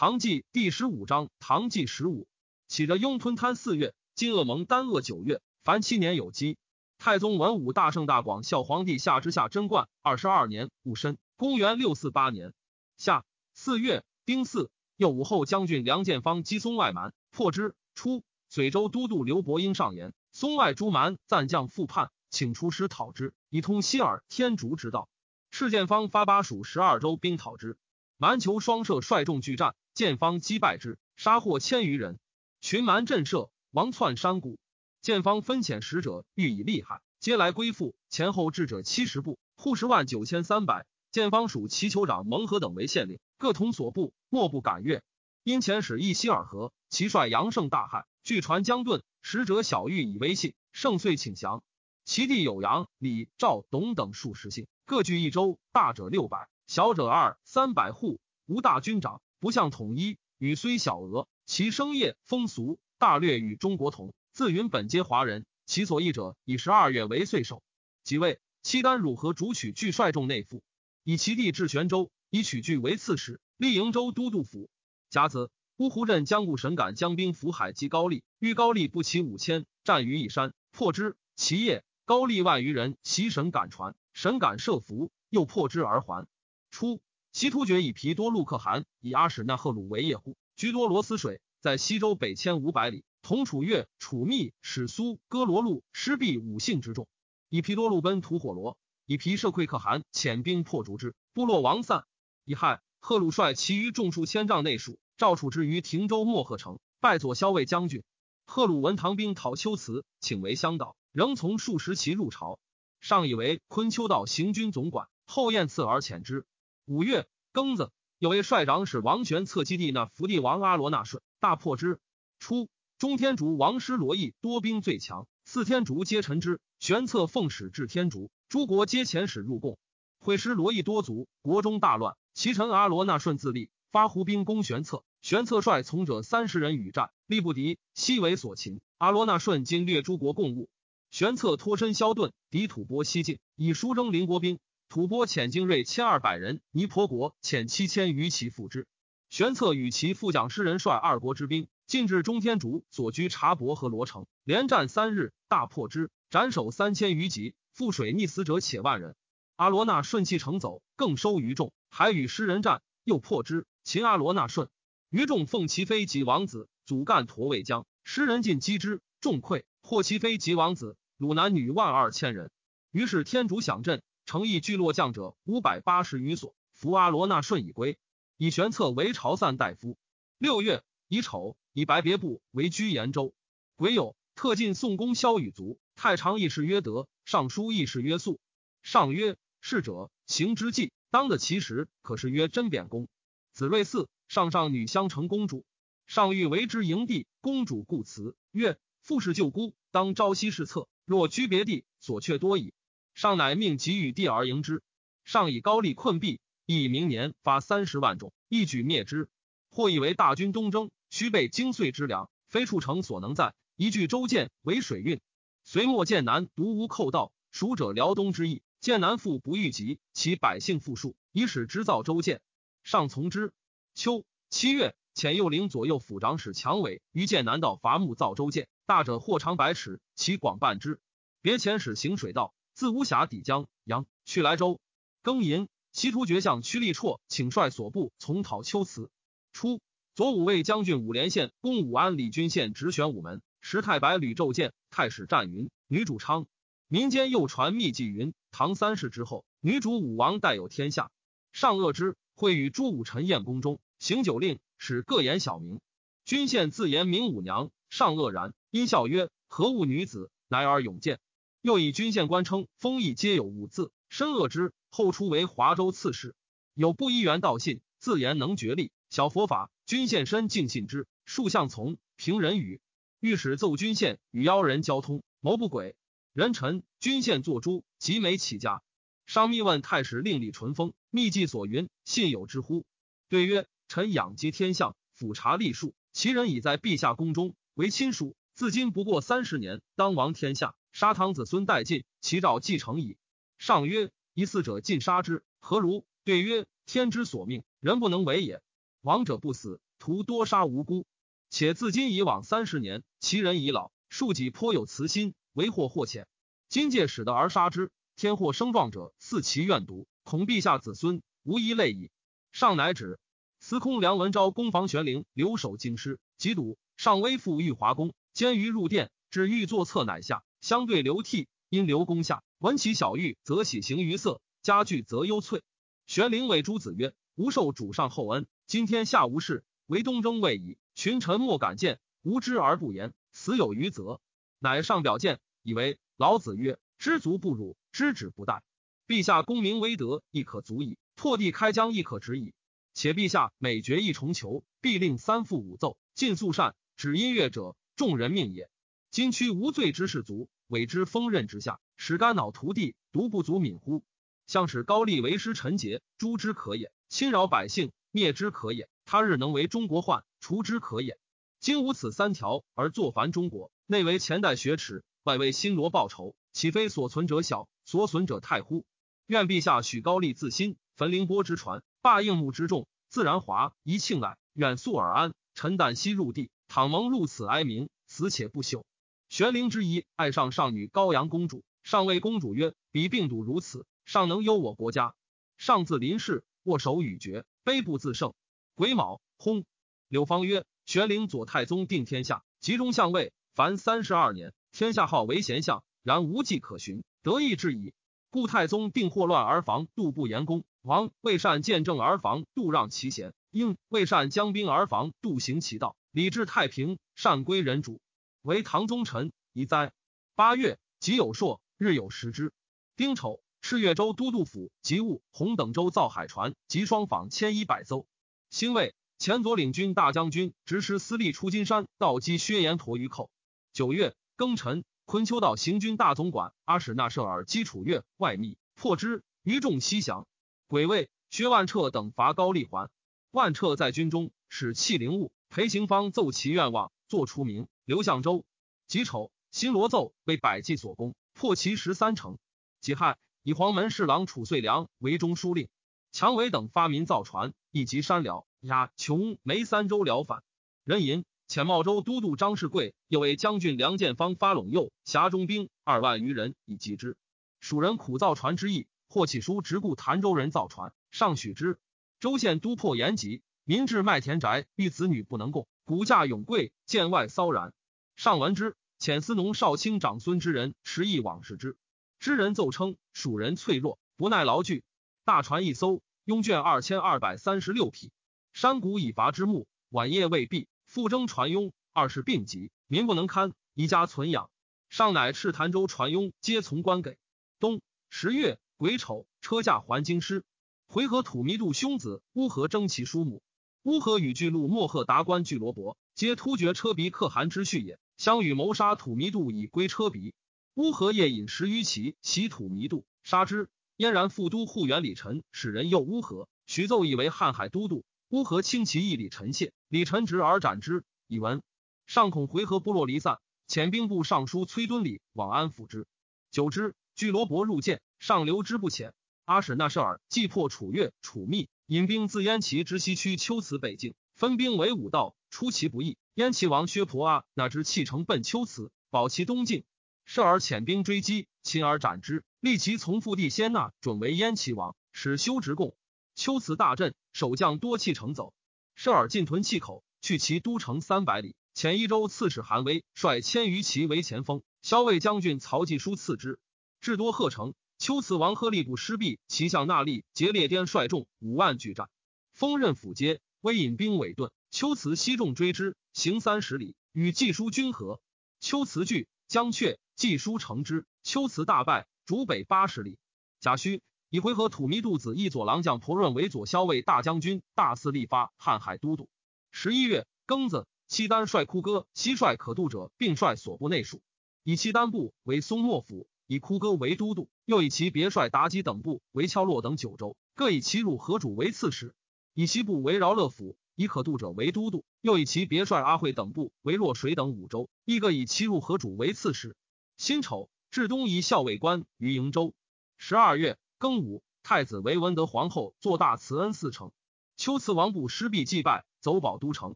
唐纪第十五章，唐纪十五，起着雍吞贪四月，金恶蒙丹恶九月，凡七年有基。太宗文武大圣大广孝皇帝下之下贞观二十二年戊申，公元六四八年夏四月丁巳，右武后将军梁建方击松外蛮，破之。初，随州都督刘伯英上言，松外诸蛮暂将复叛，请出师讨之，以通西尔天竺之道。赤建方发巴蜀十二州兵讨之，蛮酋双射率众拒战，建方击败之，杀获千余人。群蛮震慑，王窜山谷。建方分遣使者，欲以利害，皆来归附。前后至者七十部，户十万九千三百。建方属齐酋长蒙和等为县令，各同所部，莫不敢悦。因遣使一西尔河，其率杨胜大汉，据传将遁。使者小玉以威信，胜遂请降。其地有杨、李、赵、董等数十姓，各据一州，大者六百，小者二三百户，无大军长，不相统一。语虽小额，其生业风俗大略与中国同。自云本皆华人，其所译者以十二月为岁首。即位，契丹汝和主取据率众内附，以其地至玄州，以取据为刺史，历营州都督府。甲子，乌湖镇将固神感将兵伏海击高丽，遇高丽不齐五千，战于一山，破之。其夜，高丽万余人袭神感船，神感设伏，又破之而还。初，西突厥以皮多禄可汗以阿史那赫鲁为业户，居多罗斯水，在西周北迁五百里。同楚越、楚密、史苏、哥罗路、失毕五姓之众，以皮多路奔吐火罗，以皮射溃可汗，遣兵破逐之，部落亡散。以亥，贺鲁率其余众数千丈内属，赵楚之于亭州莫贺城，拜左骁卫将军。贺鲁闻唐兵讨丘辞，请为乡导，仍从数十骑入朝。上以为昆丘道行军总管，后宴赐而遣之。五月庚子，有位帅长使王玄策基地那伏地王阿罗那顺，大破之。初。中天竺王师罗毅多兵最强，四天竺皆臣之。玄策奉使至天竺，诸国皆遣使入贡。会师罗毅多族，国中大乱。其臣阿罗那顺自立，发胡兵攻玄策。玄策率从者三十人与战，力不敌，悉为所擒。阿罗那顺今掠诸国贡物。玄策脱身萧遁，敌吐蕃西进，以书征邻国兵。吐蕃遣精锐千二百人，尼婆国遣七千余骑赴之。玄策与其副将师人率二国之兵。进至中天竺所居察伯和罗城，连战三日，大破之，斩首三千余级，覆水溺死者且万人。阿罗那顺气乘走，更收余众，还与诗人战，又破之，擒阿罗那顺。余众奉其妃及王子，祖干陀卫将，诗人尽击之，众溃，获其妃及王子，鲁男女万二千人。于是天竺响震，成邑聚落将者五百八十余所，扶阿罗那顺已归，以玄策为朝散大夫。六月乙丑。以白别部为居延州，癸酉特进宋公萧与卒，太常议事曰德，尚书议事曰肃。上曰：逝者行之计，当得其时，可是曰真贬公。子睿嗣，上上女相成公主，上欲为之营地，公主故辞曰：父氏舅姑，当朝夕侍侧。若居别地，所却多矣。上乃命给予地而迎之。上以高丽困敝，亦以明年发三十万众，一举灭之。或以为大军东征。须备精碎之粮，非处城所能在。一据州建为水运，隋末建南独无寇盗，蜀者辽东之意。建南复不欲急，其百姓富庶，以使之造州建。上从之。秋七月，遣右领左右府长史强伟于建南道伐木造州建，大者或长百尺，其广半之。别遣使行水道，自巫峡抵江阳，去莱州。庚寅，西突厥相屈力绰请率所部从讨秋辞。初。左武卫将军武连县攻武安李军县直玄武门，时太白吕昼见太史战云，女主昌。民间又传秘记云：唐三世之后，女主武王代有天下。上恶之，会与诸武臣宴宫中，行酒令，使各言小名。君献自言名武娘，上恶然，因笑曰：何物女子？乃尔永见。又以君献官称封邑皆有五字，深恶之。后出为华州刺史，有不依原道信，自言能决力。小佛法，君献身敬信之，数相从，平人语。御史奏君献与妖人交通，谋不轨。人臣君献作诸，极美起家。商密问太史令李淳风，密记所云，信有之乎？对曰：臣养及天象，俯察历数，其人已在陛下宫中为亲属，自今不过三十年，当亡天下，杀唐子孙殆尽，其兆继承矣。上曰：疑似者尽杀之，何如？对曰：天之所命，人不能为也。亡者不死，徒多杀无辜。且自今以往三十年，其人已老，庶己颇有慈心，为祸或浅。今借使得而杀之，天祸生壮者，似其怨毒，恐陛下子孙无一类矣。上乃止。司空梁文昭攻防玄灵，留守京师，即堵。上微复玉华宫，监于入殿，至御座侧，乃下，相对流涕。因刘公下闻其小玉，则喜形于色；家具则忧翠。玄灵谓诸子曰：“吾受主上厚恩，今天下无事，唯东征未已。群臣莫敢见，无知而不言，死有余则。”乃上表谏，以为老子曰：“知足不辱，知止不殆。陛下功名威德亦可足矣，破地开疆亦可止矣。且陛下每决一重求，必令三复五奏，尽肃善。”指音乐者，众人命也。今屈无罪之士卒，委之锋刃之下，使肝脑涂地，独不足悯乎？向使高丽为师臣节，诛之可也；侵扰百姓，灭之可也。他日能为中国患，除之可也。今无此三条，而作凡中国，内为前代学耻，外为新罗报仇，岂非所存者小，所损者太乎？愿陛下许高丽自新，焚凌波之船，罢应木之众，自然华宜庆来，远肃而安。臣旦夕入地。倘蒙入此哀鸣，死且不朽。玄灵之一，爱上上女高阳公主。上谓公主曰：“彼病笃如此，尚能忧我国家。”上自临事，握手与绝，悲不自胜。癸卯，薨。柳方曰：“玄灵左太宗定天下，集中相位，凡三十二年，天下号为贤相，然无迹可寻，得意至矣。故太宗定祸乱而防度不严公，王为善见政而防度让其贤，应为善将兵而防度行其道。”礼治太平，善归人主，为唐宗臣，宜哉！八月，吉有朔，日有食之。丁丑，赤越州都督府及务洪等州造海船及双舫千一百艘。辛未，前左领军大将军执师司隶出金山，道击薛延陀于寇。九月，庚辰，昆丘道行军大总管阿史那舍尔击楚越外密，破之，余众西降。癸未，薛万彻等伐高丽还。万彻在军中，使弃灵物。裴行方奏其愿望，作出名。刘向州己丑，新罗奏为百计所攻，破其十三城。己亥，以黄门侍郎褚遂良为中书令。强伟等发民造船，以及山辽、压琼、梅三州辽反。人吟遣茂州都督张世贵，又为将军梁建方发陇右峡中兵二万余人以击之。蜀人苦造船之意，或起书直顾潭州人造船，上许之。州县都破延吉。民至麦田宅，遇子女不能供，骨价永贵，见外骚然。上闻之，遣司农少卿长孙之人持意往视之。知人奏称，蜀人脆弱，不耐劳具。大船一艘，拥卷二千二百三十六匹。山谷以伐之木，晚夜未毕，复征船拥，二是病疾，民不能堪，宜家存养。上乃赤潭州船拥，皆从官给。冬十月癸丑，车驾还京师。回纥土弥度兄子乌合征其叔母。乌合与巨鹿莫赫达官巨罗伯，皆突厥车鼻可汗之婿也。相与谋杀土弥度以归车鼻。乌合夜饮十余骑袭土弥度，杀之。燕然副都护元李臣使人诱乌合，徐奏以为瀚海都督。乌合轻其义李臣谢，李臣直而斩之。以闻上恐回纥部落离散，遣兵部尚书崔敦礼往安抚之。久之，巨罗伯入见，上留之不遣。阿史那舍尔既破楚越、楚密。引兵自燕齐之西区丘辞北境，分兵为五道，出其不意。燕齐王薛婆阿那之弃城奔丘辞，保其东境。设而遣兵追击，擒而斩之。立其从父弟先纳准为燕齐王，使修直贡。丘辞大震，守将多弃城走。设尔进屯气口，去其都城三百里。前一州刺史韩威率千余骑为前锋，骁卫将军曹继书次之，至多贺城。丘辞王贺利部失毕，其相纳利劫列颠率众五万拒战，锋刃府街，威引兵尾盾。丘辞西众追之，行三十里，与季书军合。丘辞惧，将却。季书乘之，丘辞大败，逐北八十里。贾诩以回纥土弥度子一左郎将婆润为左骁卫大将军、大肆立发瀚海都督。十一月庚子，契丹率哭歌、西率可度者，并率所部内属，以契丹部为松漠府。以枯歌为都督，又以其别帅妲己等部为敲洛等九州，各以其入河主为刺史；以西部为饶乐府，以可度者为都督，又以其别帅阿惠等部为洛水等五州，亦各以其入河主为刺史。辛丑，至东夷校尉官于瀛州。十二月庚午，太子为文德皇后，作大慈恩寺城。秋辞王部失毕祭拜，走保都城。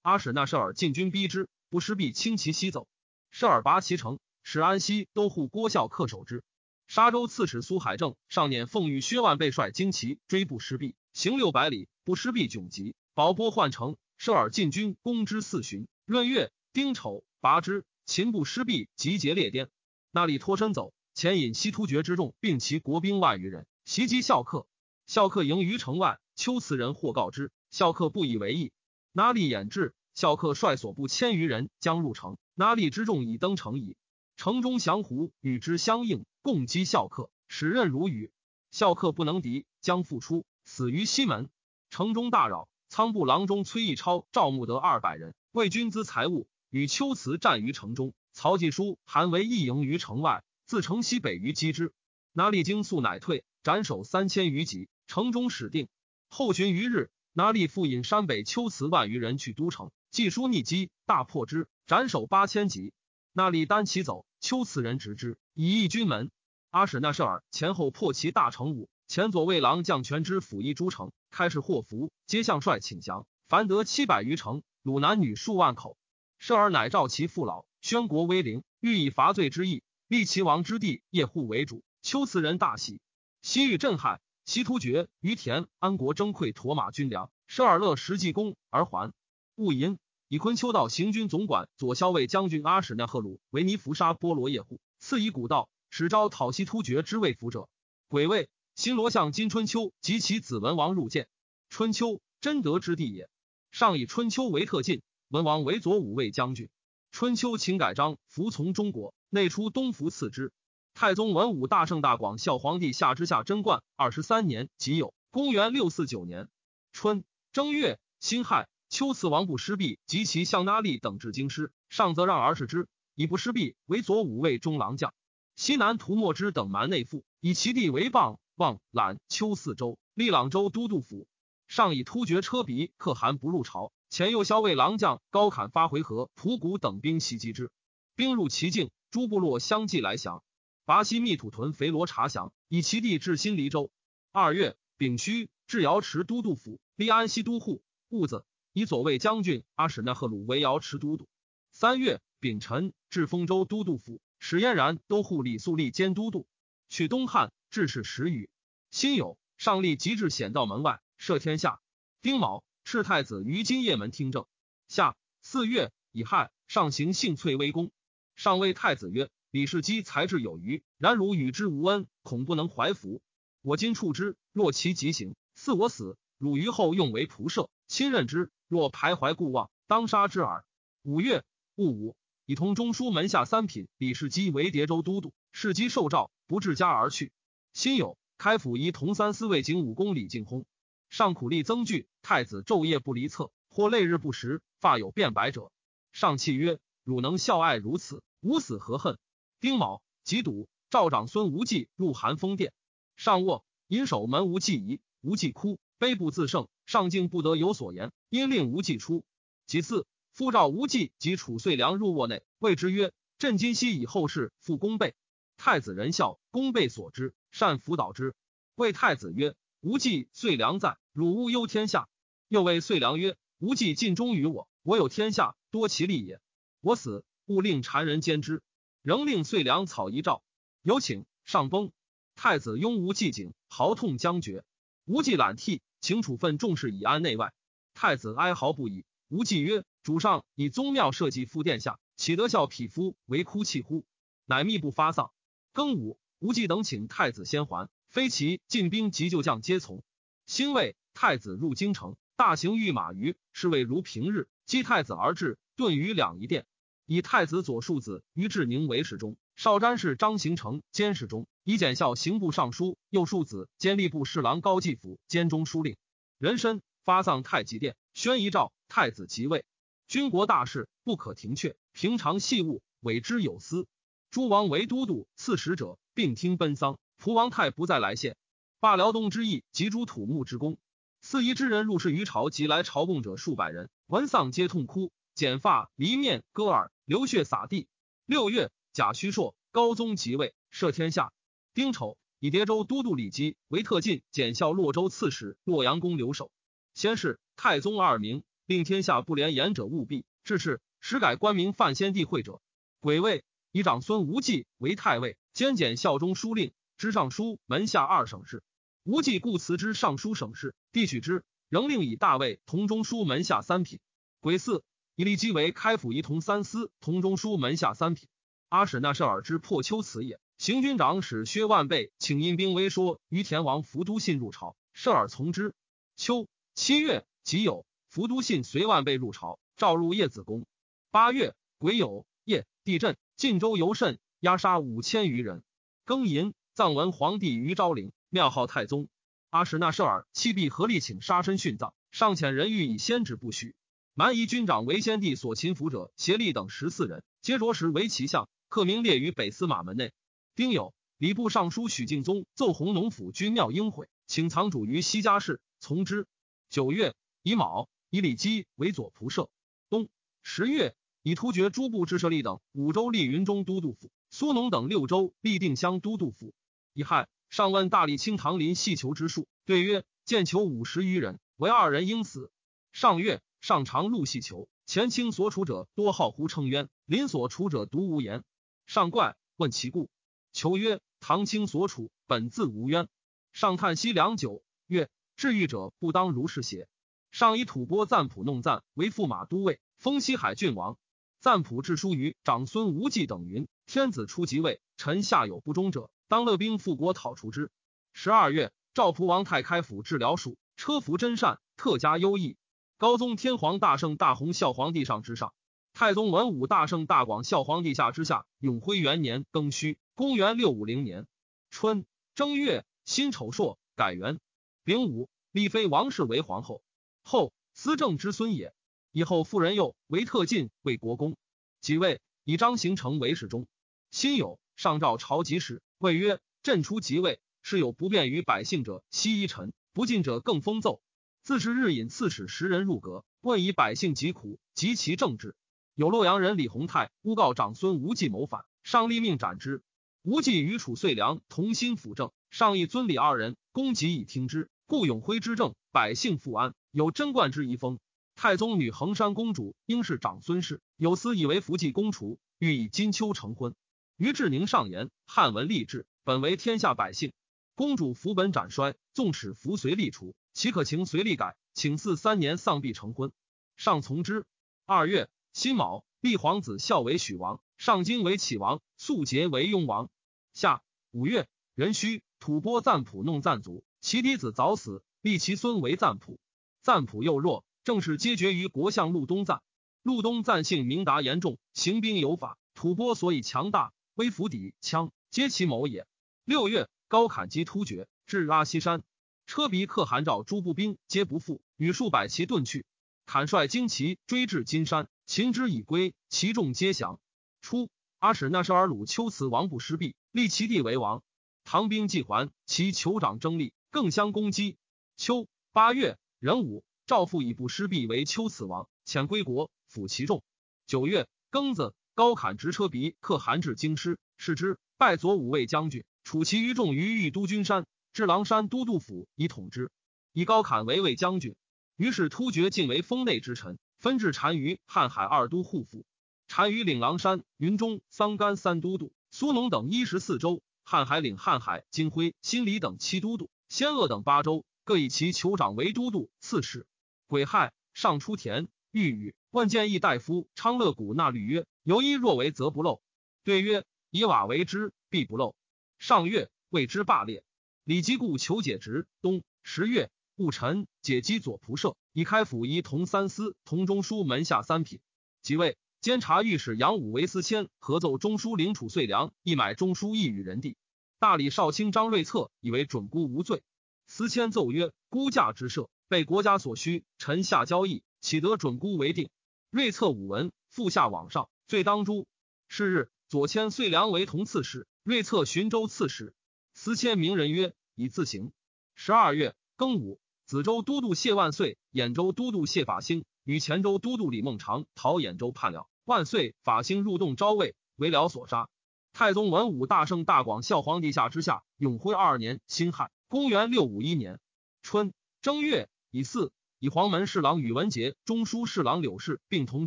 阿史那舍尔进军逼之，不失毕轻骑西走。舍尔拔其城，使安西都护郭孝恪守之。沙州刺史苏海正上年奉御薛万倍率精骑追不失毕，行六百里，不失毕窘急。保波换城，舍尔进军攻之四旬。闰月丁丑，拔之。秦不失毕，集结列颠。那里脱身走，前引西突厥之众，并其国兵万余人，袭击孝恪。孝恪营于城外。秋辞人或告之，孝恪不以为意。那利掩至，孝恪率所部千余人将入城。那利之众已登城矣。城中降胡与之相应，共击孝恪，使刃如雨。孝恪不能敌，将复出，死于西门。城中大扰，仓部郎中崔义超、赵穆德二百人为军资财物，与秋辞战于城中。曹季书韩为一营于城外，自城西北于击之。那利惊速乃退，斩首三千余级。城中始定。后旬余日，拿利复引山北秋辞万余人去都城，季书逆击，大破之，斩首八千级。那利单骑走，丘辞人执之，以义军门。阿史那舍尔前后破其大城五，前左卫郎将权之辅一诸城，开始祸福，皆向帅请降。凡得七百余城，虏男女数万口。舍尔乃召其父老，宣国威灵，欲以伐罪之意，立齐王之地叶护为主。丘辞人大喜，西域震撼。西突厥于田安国征溃驼马军粮，舍尔勒实济功而还。戊寅，以昆丘道行军总管左骁卫将军阿史那赫鲁为尼伏沙波罗叶护，赐以古道，使招讨西突厥之魏服者。癸未，新罗相金春秋及其子文王入见。春秋，真德之地也。上以春秋为特进，文王为左武卫将军。春秋请改章，服从中国，内出东服次之。太宗文武大圣大广孝皇帝下之下贞观二十三年己酉，公元六四九年春正月辛亥，秋赐王不失毕及其相那利等至京师，上则让而视之，以不失毕为左武卫中郎将。西南涂墨之等蛮内附，以其地为傍望览秋四州，历朗州都督府。上以突厥车鼻可汗不入朝，前右骁卫郎将高侃发回纥、仆谷等兵袭击之，兵入其境，诸部落相继来降。拔西密土屯肥罗察降，以其地至新黎州。二月，丙戌，至瑶池都督府，立安西都护。戊子，以左卫将军阿史那赫鲁为瑶池都督。三月，丙辰，至丰州都督府，使嫣然都护李肃立兼都督。取东汉，致使时雨。辛酉，上立即至显道门外，赦天下。丁卯，敕太子于今夜门听政。夏四月，乙亥，上行幸翠微宫。上谓太子曰。李世基才智有余，然汝与之无恩，恐不能怀服。我今处之，若其疾行，赐我死。汝于后用为仆射，亲任之。若徘徊固望，当杀之耳。五月戊午，以同中书门下三品李世基为叠州都督。世基受诏，不至家而去。辛酉，开府仪同三司卫警武公李敬薨。上苦力增剧，太子昼夜不离侧，或累日不食，发有变白者。上泣曰：“汝能孝爱如此，吾死何恨？”丁卯，己笃，赵长孙无忌入寒风殿，上卧，引守门无忌疑，无忌哭，悲不自胜，上敬不得有所言，因令无忌出。其次，复召无忌及楚遂良入卧内，谓之曰：“朕今夕以后事复公备。”太子仁孝，公备所知，善辅导之。谓太子曰：“无忌、遂良在，汝勿忧天下。”又谓遂良曰：“无忌尽忠于我，我有天下，多其利也。我死，勿令谗人兼之。”仍令遂良草遗诏，有请上崩。太子拥无忌景，嚎痛将绝。无忌揽涕，请处分重事以安内外。太子哀嚎不已。无忌曰：“主上以宗庙社稷复殿下，岂得笑匹夫为哭泣乎？”乃密不发丧。庚午，无忌等请太子先还，非其进兵及旧将皆从。辛未，太子入京城，大行御马于是谓如平日，击太子而至，顿于两仪殿。以太子左庶子于志宁为侍中，少詹事张行成监侍中，以检校刑部尚书右庶子兼吏部侍郎高继府兼中书令。人参发丧太极殿，宣遗诏太子即位。军国大事不可停却，平常细务委之有司。诸王为都督刺史者，并听奔丧。蒲王太不再来献，罢辽东之役及诸土木之功。四夷之人入仕于朝，及来朝贡者数百人，闻丧皆痛哭。剪发离面割耳流血洒地。六月，贾诩硕高宗即位，赦天下。丁丑，以叠州都督李基为特进检校洛州刺史、洛阳宫留守。先是，太宗二名，令天下不廉言者务必。至是，始改官名范先帝会者。癸未，以长孙无忌为太尉，兼检校中书令，知尚书门下二省事。无忌故辞之尚书省事，帝许之，仍令以大尉同中书门下三品。癸巳，以立基为开府仪同三司同中书门下三品。阿史那设尔之破丘辞也。行军长史薛万倍请阴兵威说于田王伏都信入朝，设尔从之。秋七月己酉，伏都信随万倍入朝，召入叶子宫。八月癸酉夜，地震，晋州尤甚，压杀五千余人。庚寅，葬文皇帝于昭陵，庙号太宗。阿史那设尔弃币合力请杀身殉葬，尚遣人欲以先旨不许。蛮夷军长为先帝所擒俘者，协力等十四人，皆着实为其相，刻名列于北司马门内。丁酉，礼部尚书许敬宗奏弘农府君庙应毁，请藏主于西家室，从之。九月，乙卯，以李基为左仆射。冬十月，以突厥诸部制设立等五州立云中都督府，苏农等六州立定襄都督府。乙亥，上问大理卿唐林细求之术，对曰：见求五十余人，唯二人应死。上月，上常入细求，前清所处者多好胡称冤，林所处者独无言。上怪，问其故。求曰：“唐卿所处，本自无冤。”上叹息良久，曰：“治狱者不当如是邪？”上以吐蕃赞普弄赞为驸马都尉，封西海郡王。赞普致书于长孙无忌等云：“天子初即位，臣下有不忠者，当勒兵复国，讨除之。”十二月，赵蒲王太开府治疗属，车服真善，特加优异。高宗天皇大圣大洪孝皇帝上之上，太宗文武大圣大广孝皇帝下之下。永徽元年庚戌。公元六五零年春正月，辛丑朔，改元。丙午，立妃王氏为皇后。后司政之孙也。以后妇人又为特进，为国公。即位，以张行成为侍中。辛酉，上诏朝集时，谓曰：“朕出即位，是有不便于百姓者，悉依臣；不进者，更封奏。自是日引刺史十人入阁，问以百姓疾苦及其政治。有洛阳人李弘泰诬告长孙无忌谋反，上立命斩之。”无忌与楚遂良同心辅政，上议尊礼二人，公己以听之。故永徽之政，百姓富安，有贞观之遗风。太宗女衡山公主应是长孙氏，有司以为福晋公除，欲以金秋成婚。于志宁上言：汉文立志，本为天下百姓。公主福本斩衰，纵使福随立除，岂可情随立改？请赐三年丧毕成婚。上从之。二月辛卯，立皇子孝为许王。上京为启王，肃节为雍王。夏五月，壬戌，吐蕃赞普弄赞族，其嫡子早死，立其孙为赞普。赞普幼弱，正是皆绝于国相陆东赞。陆东赞性明达严重，行兵有法。吐蕃所以强大，威服抵羌，皆其谋也。六月，高侃击突厥，至阿西山，车鼻可汗召诸部兵，皆不复，与数百骑遁去。侃率精骑追至金山，擒之以归，其众皆降。初，阿史那设尔鲁丘辞王不失毕，立其弟为王。唐兵既还，其酋长争立，更相攻击。秋八月，壬午，赵复以不失毕为丘辞王，遣归国，抚其众。九月庚子，高侃执车鼻，克韩至京师，视之，拜左武卫将军，处其余众于玉都君山，至狼山都督府以统之，以高侃为卫将军。于是突厥尽为封内之臣，分至单于、瀚海二都护府。单于领狼山、云中、桑干三都督，苏农等一十四州；瀚海领瀚海、金辉、新里等七都督，仙鄂等八州，各以其酋长为都督、刺史。癸亥，上出田，欲语，问建议大夫昌乐古纳律曰：“由一若为，则不漏。”对曰：“以瓦为之，必不漏。”上月，谓之罢列。李吉故求解职。冬十月，戊辰，解击左仆射，以开府仪同三司同中书门下三品，即位。监察御史杨武为司谦，合奏中书领储遂良，一买中书一与人地。大理少卿张瑞策以为准姑无罪。司谦奏曰：“孤驾之赦，被国家所需，臣下交易，岂得准姑为定？”瑞策武文，复下往上，罪当诛。是日，左迁遂良为同刺史，瑞策寻州刺史。司谦名人曰：“以自行。”十二月庚午，梓州都督谢万岁，兖州都督谢法兴与黔州都督李孟尝讨兖州叛了。万岁，法兴入洞招魏，为辽所杀。太宗文武大圣大广孝皇帝下之下，永徽二年辛亥，公元六五一年春正月乙巳，以黄门侍郎宇文杰、中书侍郎柳氏并同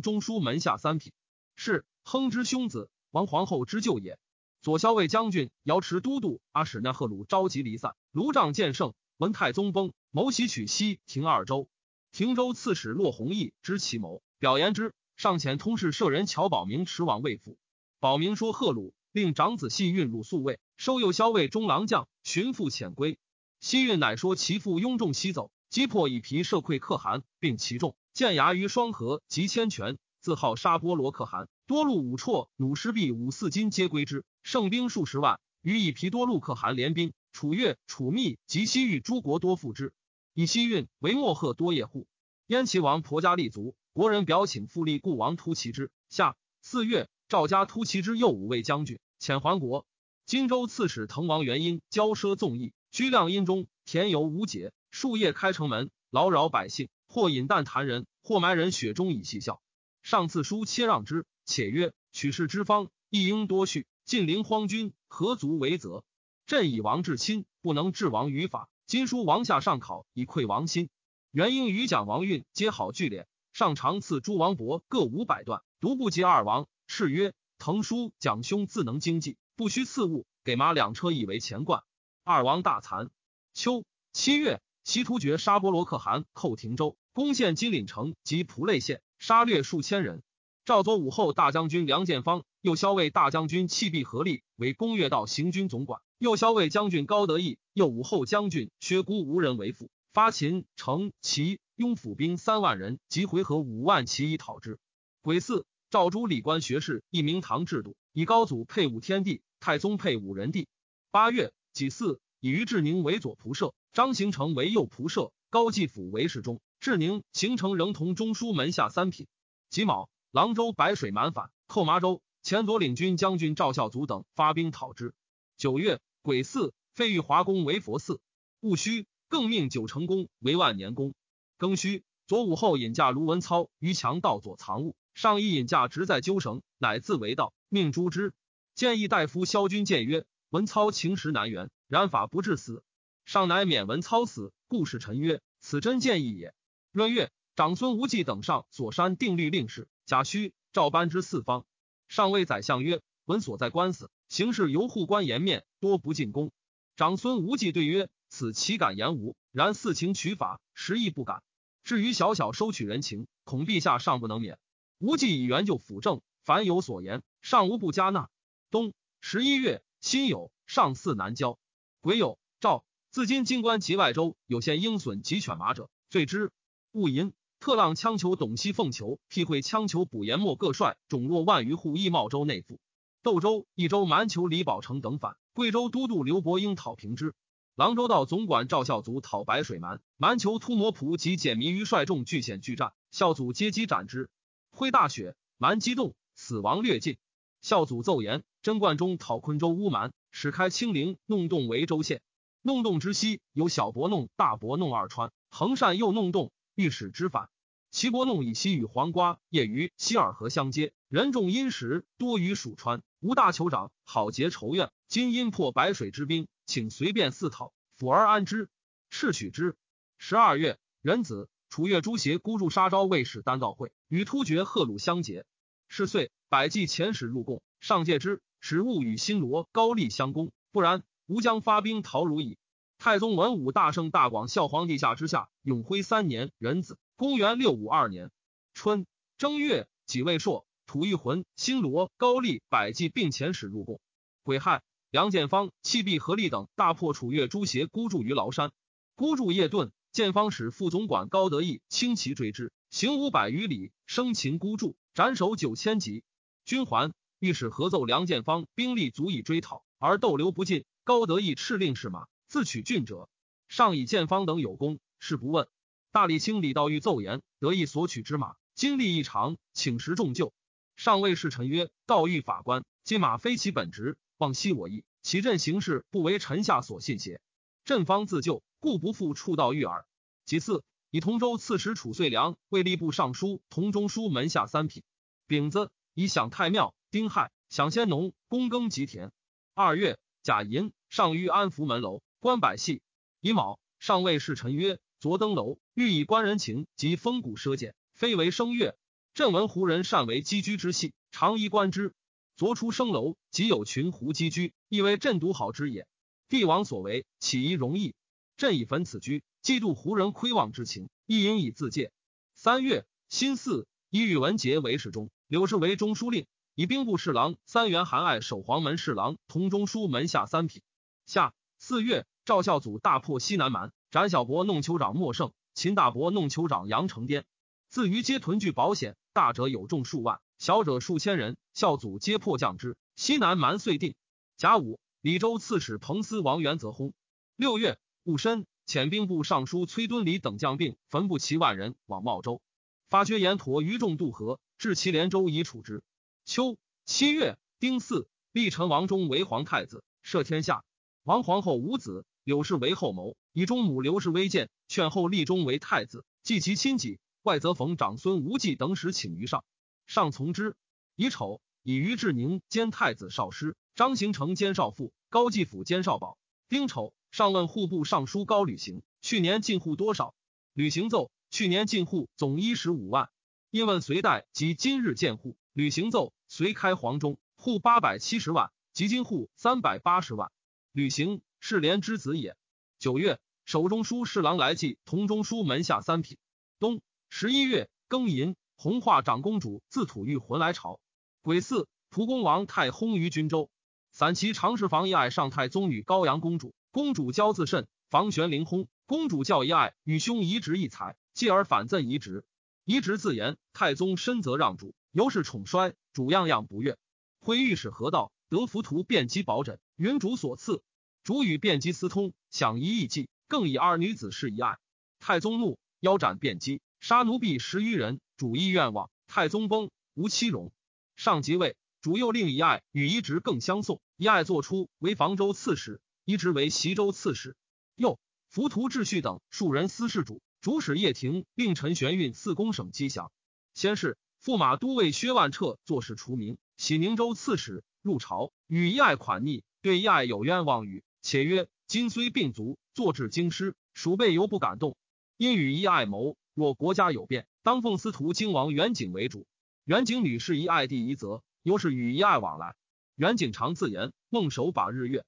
中书门下三品。是亨之兄子，王皇后之舅也。左骁卫将军、瑶池都督阿史那贺鲁召集离散，卢障见胜，文太宗崩，谋袭取西庭二州。庭州刺史骆弘毅知其谋，表言之，上遣通事舍人乔保明驰往魏府。保明说贺鲁令长子系运入宿卫，收右骁卫中郎将，寻父遣归。西运乃说其父雍仲西走，击破以皮射溃可汗，并其众建牙于双河及千泉。自号沙波罗可汗，多路五绰、弩师臂五四金皆归之，胜兵数十万。与以皮多路可汗联兵，楚越、楚密及西域诸国多附之。以西运为莫贺多业户。燕齐王婆家立足，国人表请复立故王突骑之。下四月，赵家突骑之右五位将军遣还国。荆州刺史滕王元婴骄奢纵逸，居亮阴中，田游无解，数夜开城门，劳扰百姓，或饮弹弹人，或埋人雪中以戏笑。上次书切让之，且曰：“取士之方，亦应多恤。晋陵荒君，何足为责？朕以王至亲，不能治王于法。今书王下上考，以愧王心。”元婴与蒋王运皆好聚敛，上常赐诸王伯各五百段，独不及二王。敕曰：“滕叔、蒋兄自能经济，不须赐物，给马两车以为钱贯。”二王大惭。秋七月，西突厥沙波罗可汗寇廷州，攻陷金岭城及蒲类县。杀掠数千人。赵左武后大将军梁建方，右骁卫大将军弃必合力为攻越道行军总管。右骁卫将军高德义，右武后将军薛孤无人为父，发秦、城、齐、雍府兵三万人及回纥五万骑以讨之。癸巳，赵诸礼官学士一明堂制度，以高祖配武天地，太宗配武人帝。八月己巳，以于志宁为左仆射，张行成为右仆射，高继辅为侍中。志宁、行成仍同中书门下三品。己卯，郎州白水满反，寇麻州。前左领军将军赵孝祖等发兵讨之。九月癸巳，废玉华宫为佛寺。戊戌，更命九成宫为万年宫。庚戌，左武后引驾卢文操于墙道左藏物，上衣引驾直在纠绳，乃自为道，命诛之。建议大夫萧军谏曰：“文操情实难圆，然法不至死。上乃免文操死。”故事臣曰：“此真建议也。”闰月，长孙无忌等上所山定律令事，贾诩、赵班之四方。上谓宰相曰：“闻所在官司，行事由护官颜面，多不进宫。”长孙无忌对曰：“此岂敢言无？然四情取法，实亦不敢。至于小小收取人情，恐陛下尚不能免。”无忌以援救辅政，凡有所言，上无不加纳。冬十一月，辛酉，上巳南郊。癸酉，赵自今京官及外州有献鹰隼及犬马者，罪之。戊寅，特浪羌酋董西凤求替会羌酋卜延末各帅种若万余户，义茂州内附。窦州、益州蛮酋李宝成等反，贵州都督刘伯英讨平之。郎州道总管赵孝祖讨白水蛮，蛮酋突摩仆及简弥于率众俱险拒战，孝祖接机斩之。挥大雪，蛮激动，死亡略尽。孝祖奏言：贞观中讨昆州乌蛮，始开清陵、弄洞为州县。弄洞之西有小博弄、大博弄二川，横善又弄洞。御史之反，齐伯弄以西与黄瓜、业于西尔河相接，人众殷实，多于蜀川。吴大酋长好结仇怨，今因破白水之兵，请随便四讨，抚而安之，敕取之。十二月，壬子，楚越诸邪孤入沙昭卫使丹道会，与突厥贺鲁相结。是岁，百济遣使入贡，上戒之，使勿与新罗高丽相攻，不然，吾将发兵讨汝矣。太宗文武大圣大广孝皇帝下之下，永徽三年壬子，公元六五二年春正月己未朔，吐玉浑、新罗、高丽、百济并遣使入贡。癸亥，梁建方、弃必合力等大破楚越诸邪，孤注于崂山。孤注夜遁，建方使副总管高德义轻骑追之，行五百余里，生擒孤注，斩首九千级。军还，御史合奏梁建方兵力足以追讨，而逗留不进。高德义敕令士马。自取郡者，上以建方等有功，事不问。大理卿李道玉奏言，得意所取之马，经历异常，请食重就。上谓侍臣曰：“道玉法官，今马非其本职，望悉我意。其朕行事不为臣下所信邪？朕方自救，故不复触道玉耳。”其次，以同州刺史褚遂良为吏部尚书、同中书门下三品。丙子，以享太庙。丁亥，享先农，躬耕吉田。二月，甲寅，上於安福门楼。观百戏，乙卯，上谓侍臣曰：“昨登楼，欲以观人情及风骨奢简，非为声乐。朕闻胡人善为积居之戏，常宜观之。昨出升楼，即有群胡积居，亦为朕独好之也。帝王所为，岂宜容易？朕以焚此居，嫉妒胡人亏望之情，亦引以自戒。三月，辛巳，以宇文杰为侍中，柳氏为中书令，以兵部侍郎三元韩爱守黄门侍郎，同中书门下三品。下四月，赵孝祖大破西南蛮，斩小伯弄酋长莫胜，秦大伯弄酋长杨承颠。自于皆屯聚保险，大者有众数万，小者数千人。孝祖皆破降之。西南蛮遂定。甲午，李州刺史彭思王元则薨。六月戊申，遣兵部尚书崔敦礼等将并焚部七万人往茂州，发觉延陀于众渡河，至祁连州以处之。秋七月丁巳，立陈王忠为皇太子，摄天下。王皇后无子，柳氏为后谋，以中母刘氏为荐，劝后立忠为太子，继其亲戚。外则逢长孙无忌等使请于上，上从之。乙丑，以于志宁兼太子少师，张行成兼少傅，高继府兼少保。丁丑，上问户部尚书高履行，去年进户多少？履行奏：去年进户总一十五万。因问隋代及今日建户，履行奏：隋开皇中户八百七十万，及今户三百八十万。履行是连之子也。九月，守中书侍郎来济同中书门下三品。冬。十一月庚寅，弘化长公主自吐玉魂来朝。癸巳，蒲公王太薨于军州。散骑常侍房一爱上太宗与高阳公主，公主骄自甚，房玄龄薨。公主教一爱与兄移植一才，继而反赠移植。移植自言太宗深则让主，由是宠衰，主样样不悦。挥御史河道得浮屠便机宝枕，云主所赐。主与便机私通，想一义计，更以二女子示一爱。太宗怒，腰斩便机。杀奴婢十余人，主意愿望。太宗崩，无妻容。上即位，主又令遗爱与一直更相送。遗爱作出为房州刺史，一直为袭州刺史。又浮屠秩序等数人司事主，主使叶廷令陈玄运四公省机降。先是，驸马都尉薛万彻作事除名，喜宁州刺史入朝，与遗爱款逆，对遗爱有冤枉语，且曰：今虽病卒，坐至京师，鼠辈犹不敢动，因与遗爱谋。若国家有变，当奉司徒京王元景为主。元景女士一爱弟一则，又是与一爱往来。元景常自言：梦守把日月。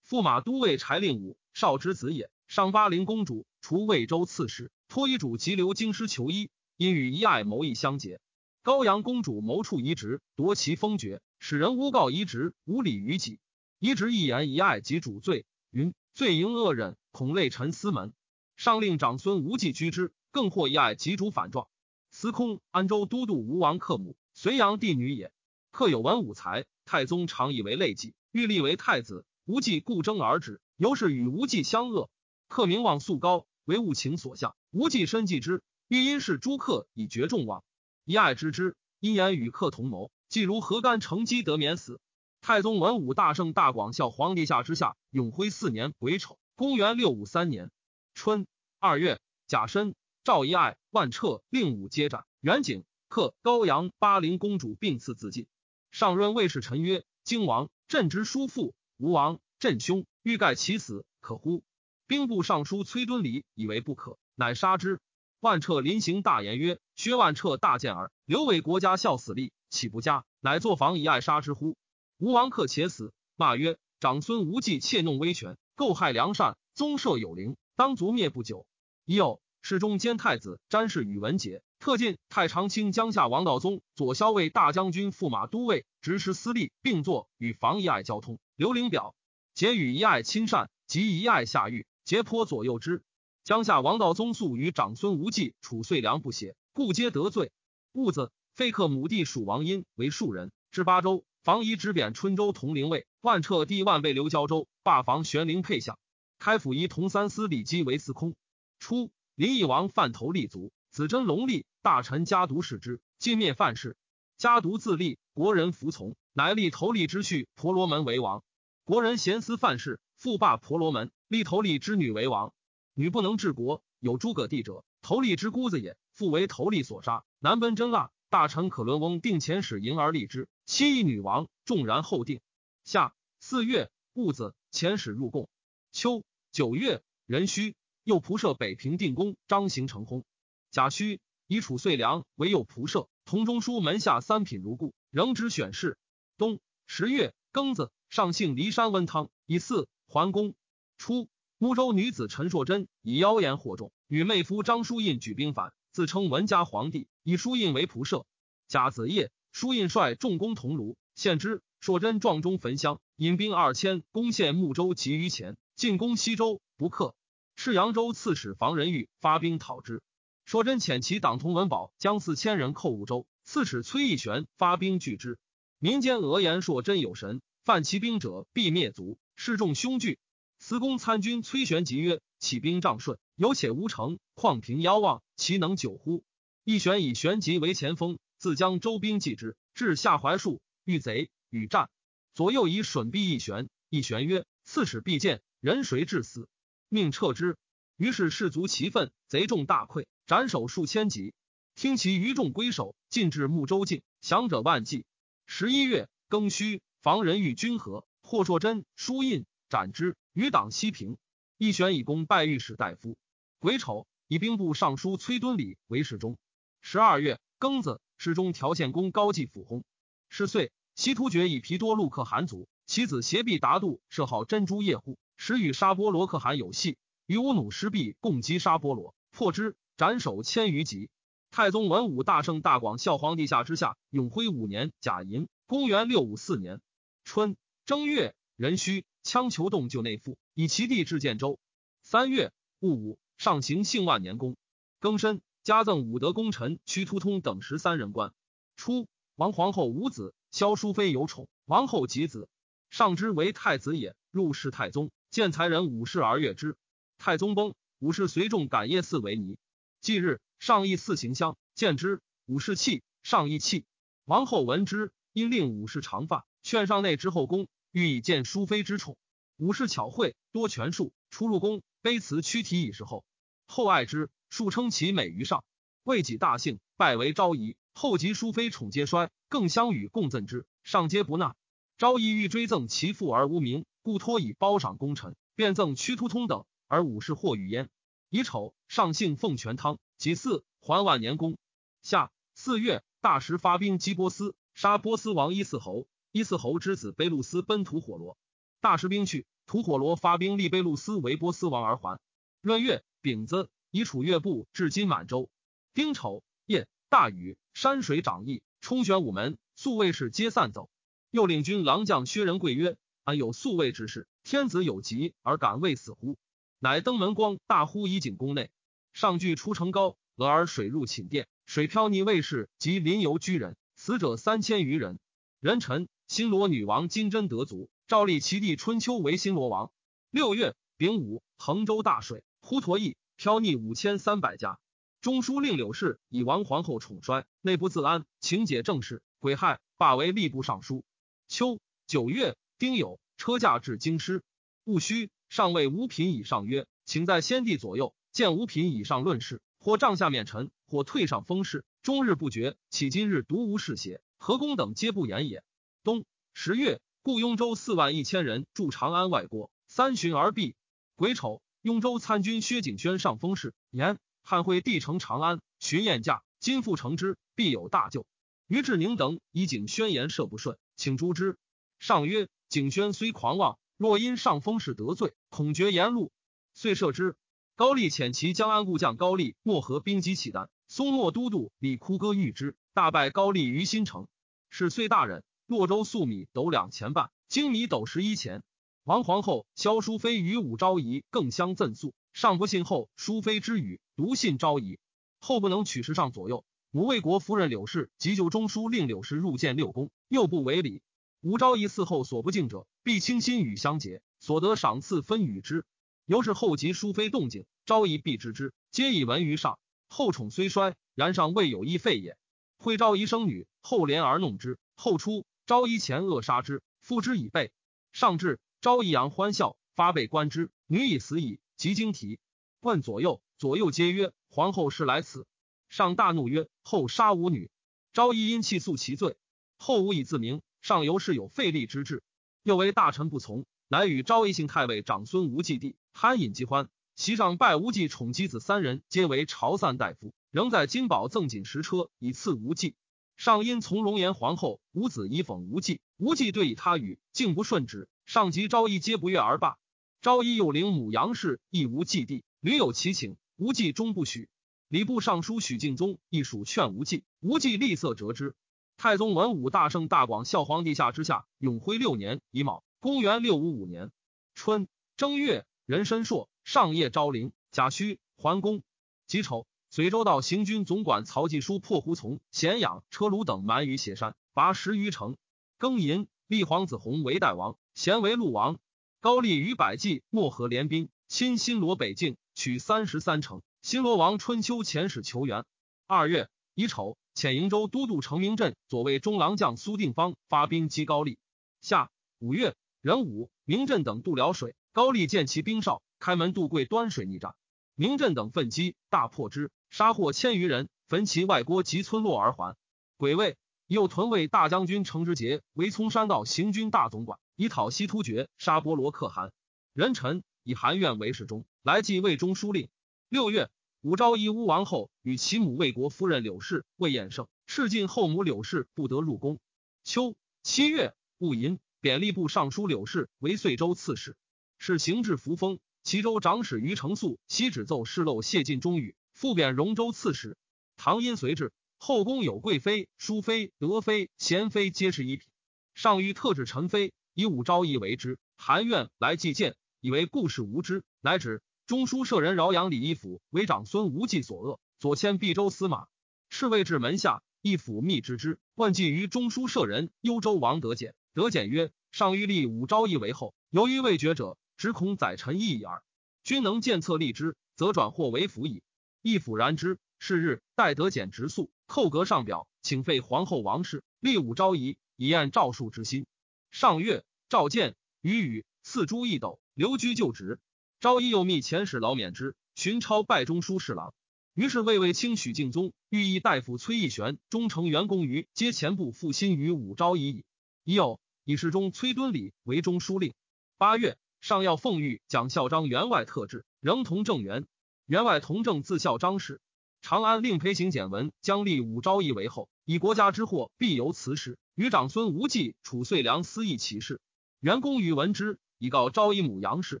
驸马都尉柴令武少之子也。上巴陵公主除魏州刺史，托遗嘱急留京师求医，因与一爱谋议相结。高阳公主谋处移植，夺其封爵，使人诬告移植无礼于己。移植一言一爱及主罪，云罪营恶忍，恐累臣司门。上令长孙无忌居之。更获一爱及主反状，司空安州都督吴王克母，隋炀帝女也。克有文武才，太宗常以为累计，欲立为太子。无忌故争而止，由是与无忌相恶。克名望素高，为物情所向。无忌深忌之，欲因是诸克以绝众望。一爱知之，因言与克同谋，既如何干乘机得免死。太宗文武大圣大广孝皇帝下之下，永徽四年癸丑，公元六五三年春二月甲申。赵一爱、万彻、令武皆斩。元景、克高阳、巴陵公主并赐自尽。上润魏氏臣曰：“京王，朕之叔父；吴王，朕兄。欲盖其死，可乎？”兵部尚书崔敦礼以为不可，乃杀之。万彻临行大言曰：“薛万彻大见耳，刘伟国家孝死立，岂不佳？乃作房以爱杀之乎？”吴王克且死，骂曰：“长孙无忌窃弄威权，构害良善，宗社有灵，当族灭不久。”已有。侍中兼太子詹事宇文杰，特进太常卿江夏王道宗、左骁卫大将军、驸马都尉、执事司隶，并坐与房一爱交通。刘伶表，结与一爱亲善，及一爱下狱，结颇左右之。江夏王道宗素与长孙无忌、褚遂良不协，故皆得罪。戊子，废克母弟蜀王殷为庶人，至巴州。房遗直贬春州同陵尉。万彻帝万被留胶州，罢房玄龄配相。开府仪同三司李基为司空。初。林义王范头立足，子真龙立，大臣家独视之，尽灭范氏。家独自立，国人服从，乃立头立之婿婆罗门为王。国人咸思范氏，复霸婆罗门，立头立之女为王。女不能治国，有诸葛棣者，头立之姑子也，复为头立所杀。南奔真腊，大臣可伦翁定遣使迎而立之，妻亦女王，众然后定。夏四月戊子，遣使入贡。秋九月壬戌。右仆射北平定公张行成薨。贾诩以楚遂良为右仆射，同中书门下三品如故，仍知选事。冬十月庚子，上幸骊山温汤，以祀桓公。初，乌州女子陈硕贞以妖言惑众，与妹夫张叔印举兵反，自称文家皇帝，以叔印为仆射。甲子夜，叔印率众攻桐庐，献之。硕贞撞钟焚香，引兵二千攻陷睦州及于前，进攻西州不克。赤扬州刺史房仁玉发兵讨之。说真遣其党同文宝将四千人寇婺州，刺史崔义玄发兵拒之。民间讹言说真有神，犯其兵者必灭族，示众凶惧。司公参军崔玄吉曰：“起兵仗顺，有且无成，况平遥望，其能久乎？”义玄以玄吉为前锋，自将周兵继之，至下怀树，遇贼。与战，左右以损逼一玄。一玄曰：“刺史必见，人谁致死？”命撤之。于是士卒齐愤，贼众大溃，斩首数千级。听其余众归守，进至睦州境，降者万计。十一月庚戌，防人欲军河，霍硕贞书印斩之。余党西平。一玄以功拜御史大夫。癸丑，以兵部尚书崔敦礼为侍中。十二月庚子，侍中条献公高继府薨。是岁。西突厥以皮多禄克汗族，其子邪必达度，设号珍珠叶护，时与沙波罗可汗有隙，与乌努失璧，共击沙波罗，破之，斩首千余级。太宗文武大圣大广孝皇帝下之下，永徽五年甲寅，公元六五四年春正月壬戌，羌求洞就内附，以其地至建州。三月戊午，上行幸万年宫。庚申，加赠武德功臣屈突通等十三人官。初，王皇后无子。萧淑妃有宠，王后及子，上之为太子也。入侍太宗，见才人武士而悦之。太宗崩，武士随众感业寺为尼。既日，上议四行香，见之，武士泣，上亦泣。王后闻之，因令武士长发，劝上内之后宫，欲以见淑妃之宠。武士巧慧，多权术，出入宫，卑辞躯体以示后。后爱之，数称其美于上。未己大幸，拜为昭仪。后及淑妃宠皆衰，更相与共赠之，上皆不纳。昭仪欲追赠其父而无名，故托以褒赏功臣，便赠屈突通等，而武士或与焉。乙丑，上幸奉全汤，己巳，还万年宫。夏四月，大石发兵击波斯，杀波斯王伊四侯。伊四侯之子卑路斯奔吐火罗，大石兵去，吐火罗发兵立卑路斯为波斯王而还。闰月丙子，以楚越部至今满洲。丁丑夜，大雨。山水涨溢，冲玄武门，宿卫士皆散走。又领军郎将薛仁贵曰：“安有宿卫之事？天子有疾而敢未死乎？”乃登门光，大呼以警宫内。上具出城高，俄而水入寝殿，水漂溺卫士及临游居人，死者三千余人。人臣新罗女王金贞得族，诏立其弟春秋为新罗王。六月丙午，衡州大水，滹沱邑漂溺五千三百家。中书令柳氏以王皇后宠衰，内不自安，请解政事，癸亥，罢为吏部尚书。秋九月丁酉，车驾至京师。戊戌，上谓五品以上曰：“请在先帝左右，见五品以上论事，或帐下面臣，或退上封事，终日不绝。岂今日独无事邪？何公等皆不言也。”冬十月，故雍州四万一千人驻长安外郭，三旬而毕。癸丑，雍州参军薛景轩上封事，言。汉惠帝城长安，巡宴驾，今复成之，必有大救。于志宁等以景宣言设不顺，请诛之。上曰：景宣虽狂妄，若因上风是得罪，恐绝言路，遂赦之。高丽遣其江安故将高丽漠河兵击契丹，松漠都督李枯歌遇之，大败高丽于新城。是岁大人，洛州粟米斗两钱半，精米斗十一钱。王皇后萧淑妃与武昭仪更相赠粟。上不信后淑妃之语，独信昭仪。后不能取时上左右。母魏国夫人柳氏急救中书令柳氏入见六宫，又不为礼。吴昭仪嗣后所不敬者，必倾心与相结，所得赏赐分与之。由是后及淑妃动静，昭仪必知之，皆以闻于上。后宠虽衰，然上未有一废也。会昭仪生女，后怜而弄之。后出，昭仪前恶杀之，父之以备。上至，昭仪扬欢笑，发被观之，女已死矣。即惊啼，问左右，左右皆曰：“皇后是来此。”上大怒曰：“后杀吾女！”昭仪因气诉其罪，后无以自明。上由是有废立之志，又为大臣不从，乃与昭仪姓太尉长孙无忌弟酣饮即欢。席上拜无忌宠姬子三人，皆为朝散大夫，仍在金宝赠锦十车以赐无忌。上因从容言皇后无子以讽无忌，无忌对以他语，竟不顺之。上及昭仪皆不悦而罢。昭仪有领母杨氏，亦无忌弟，屡有其请，无忌终不许。礼部尚书许敬宗亦属劝无忌，无忌厉色折之。太宗文武大圣大广孝皇帝下之下，永徽六年乙卯，公元六五五年春正月，壬申朔。上夜昭陵，贾诩桓公己丑，随州道行军总管曹继书破胡从、咸阳、车卢等蛮于斜山，拔十余城。庚寅，立皇子弘为代王，咸为陆王。高丽与百济漠河联兵，侵新罗北境，取三十三城。新罗王春秋遣使求援。二月乙丑，遣瀛州都督成明镇左卫中郎将苏定方发兵击高丽。夏五月壬午，明镇等渡辽水，高丽见其兵少。开门渡贵端水逆战，明镇等奋击，大破之，杀获千余人，焚其外郭及村落而还。癸未，又屯卫大将军程之杰为从山道行军大总管，以讨西突厥，杀波罗可汗。人臣以韩愿为侍中，来继魏中书令。六月，武昭仪乌王后与其母魏国夫人柳氏、魏彦胜斥进后母柳氏不得入宫。秋七月戊寅，贬吏部尚书柳氏为遂州刺史，是行至扶风。齐州长史于承素悉旨奏事漏谢晋中语，复贬荣州刺史。唐因随之，后宫有贵妃、淑妃、德妃、贤妃，皆是一品。上谕特指陈妃，以武昭仪为之。韩愿来祭见，以为故事无知，乃指中书舍人饶阳李义府为长孙无忌所恶，左迁毕州司马。侍卫至门下，义府密知之，问计于中书舍人幽州王德简。德简曰：上谕立武昭义为后，由于未决者。只恐宰臣义耳。君能见策立之，则转祸为福矣。义府然之。是日，待得简直宿，叩阁上表，请废皇后王氏，立武昭仪，以验诏书之心。上月，召见，与语赐朱一斗，留居就职。昭仪又密遣使劳免之，寻超拜中书侍郎。于是魏卫卿许敬宗、御意大夫崔义玄、忠诚员公于皆前部复心于武昭仪矣。已有以侍中崔敦礼为中书令。八月。上要奉谕蒋孝章员外特制，仍同正员。员外同正自孝章事。长安令裴行简文将立武昭仪为后，以国家之祸必由此始。与长孙无忌、褚遂良私议其事。元公与闻之，以告昭仪母杨氏。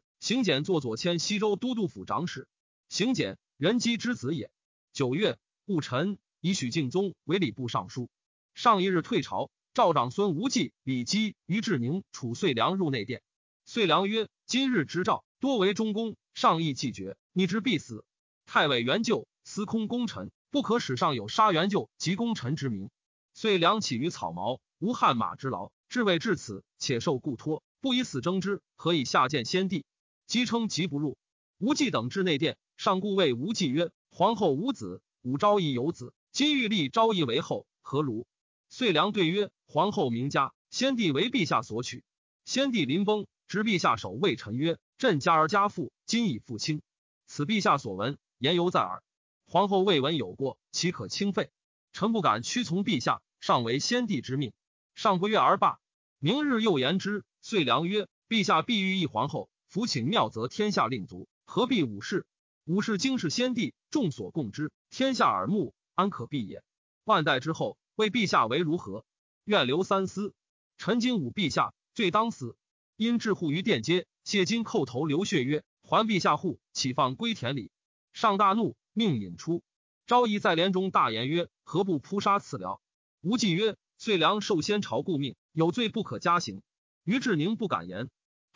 行简作左迁西州都督府长史。行简人姬之子也。九月戊辰，以许敬宗为礼部尚书。上一日退朝，召长孙无忌、李基、于志宁、楚遂良入内殿。遂良曰：“今日之诏多为中宫，上意既决，逆之必死。太尉元就司空功臣，不可使上有杀元就及功臣之名。遂良起于草茅，无汗马之劳，至未至此，且受故托，不以死争之，何以下见先帝？姬称疾不入。无忌等至内殿，上故谓无忌曰：‘皇后无子，武昭仪有子，今欲立昭仪为后，何如？’遂良对曰：‘皇后名家，先帝为陛下所取。先帝临崩。’执陛下手，谓臣曰：“朕家而家父，今已父亲，此陛下所闻，言犹在耳。皇后未闻有过，岂可轻废？臣不敢屈从陛下，上为先帝之命，上不悦而罢。明日又言之。”遂良曰：“陛下必欲一皇后，福请妙则天下令足，何必武士？武士经世先帝，众所共知，天下耳目，安可避也？万代之后，为陛下为如何？愿留三思。臣今武陛下，罪当死。”因置户于殿阶，谢金叩头流血曰：“还陛下户，岂放归田里？”上大怒，命引出。昭仪在帘中大言曰：“何不扑杀此僚？”无忌曰：“遂良受先朝故命，有罪不可加刑。”于志宁不敢言。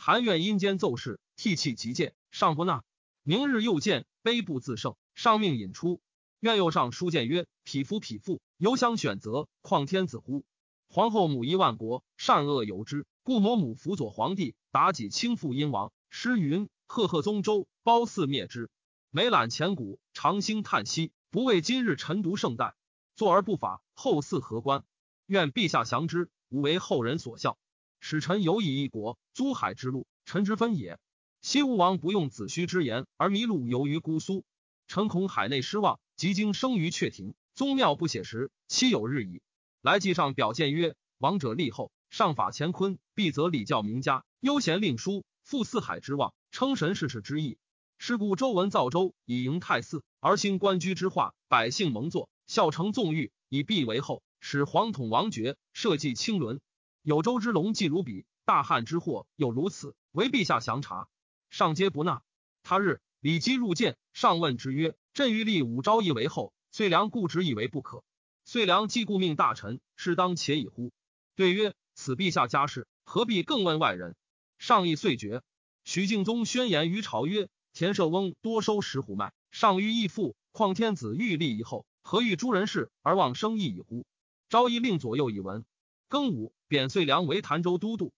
韩愿阴间奏事，涕泣极见，上不纳。明日又见，悲不自胜，上命引出。愿又上书谏曰：“匹夫匹妇，犹相选择，况天子乎？皇后母仪万国，善恶有之。”故摩母辅佐皇帝，妲己倾覆殷王。诗云：“赫赫宗周，褒姒灭之。”每览前古，长兴叹息，不为今日臣独圣代。坐而不法，后嗣何关？愿陛下降之，吾为后人所笑。使臣有以一国，租海之路，臣之分也。西吴王不用子虚之言，而麋鹿游于姑苏。臣恐海内失望，即经生于阙庭，宗庙不写实，期有日矣。来记上表见曰：“王者立后。”上法乾坤，必则礼教名家，悠闲令书，复四海之望，称神世事之意。是故周文造周以迎太姒，而兴官居之化，百姓蒙作，孝成纵欲，以避为后，使皇统王爵，社稷清伦。有周之龙既如彼，大汉之祸又如此，唯陛下详察，上皆不纳。他日，李基入见，上问之曰：“朕欲立武昭义为后，遂良固执以为不可。遂良既故命大臣，是当且已乎？”对曰：“此陛下家事，何必更问外人？”上意遂决。许敬宗宣言于朝曰：“田舍翁多收石虎脉，上欲义父，况天子欲立以后，何欲诸人事而忘生义以乎？”昭义令左右以闻。庚午，贬遂良为潭州都督。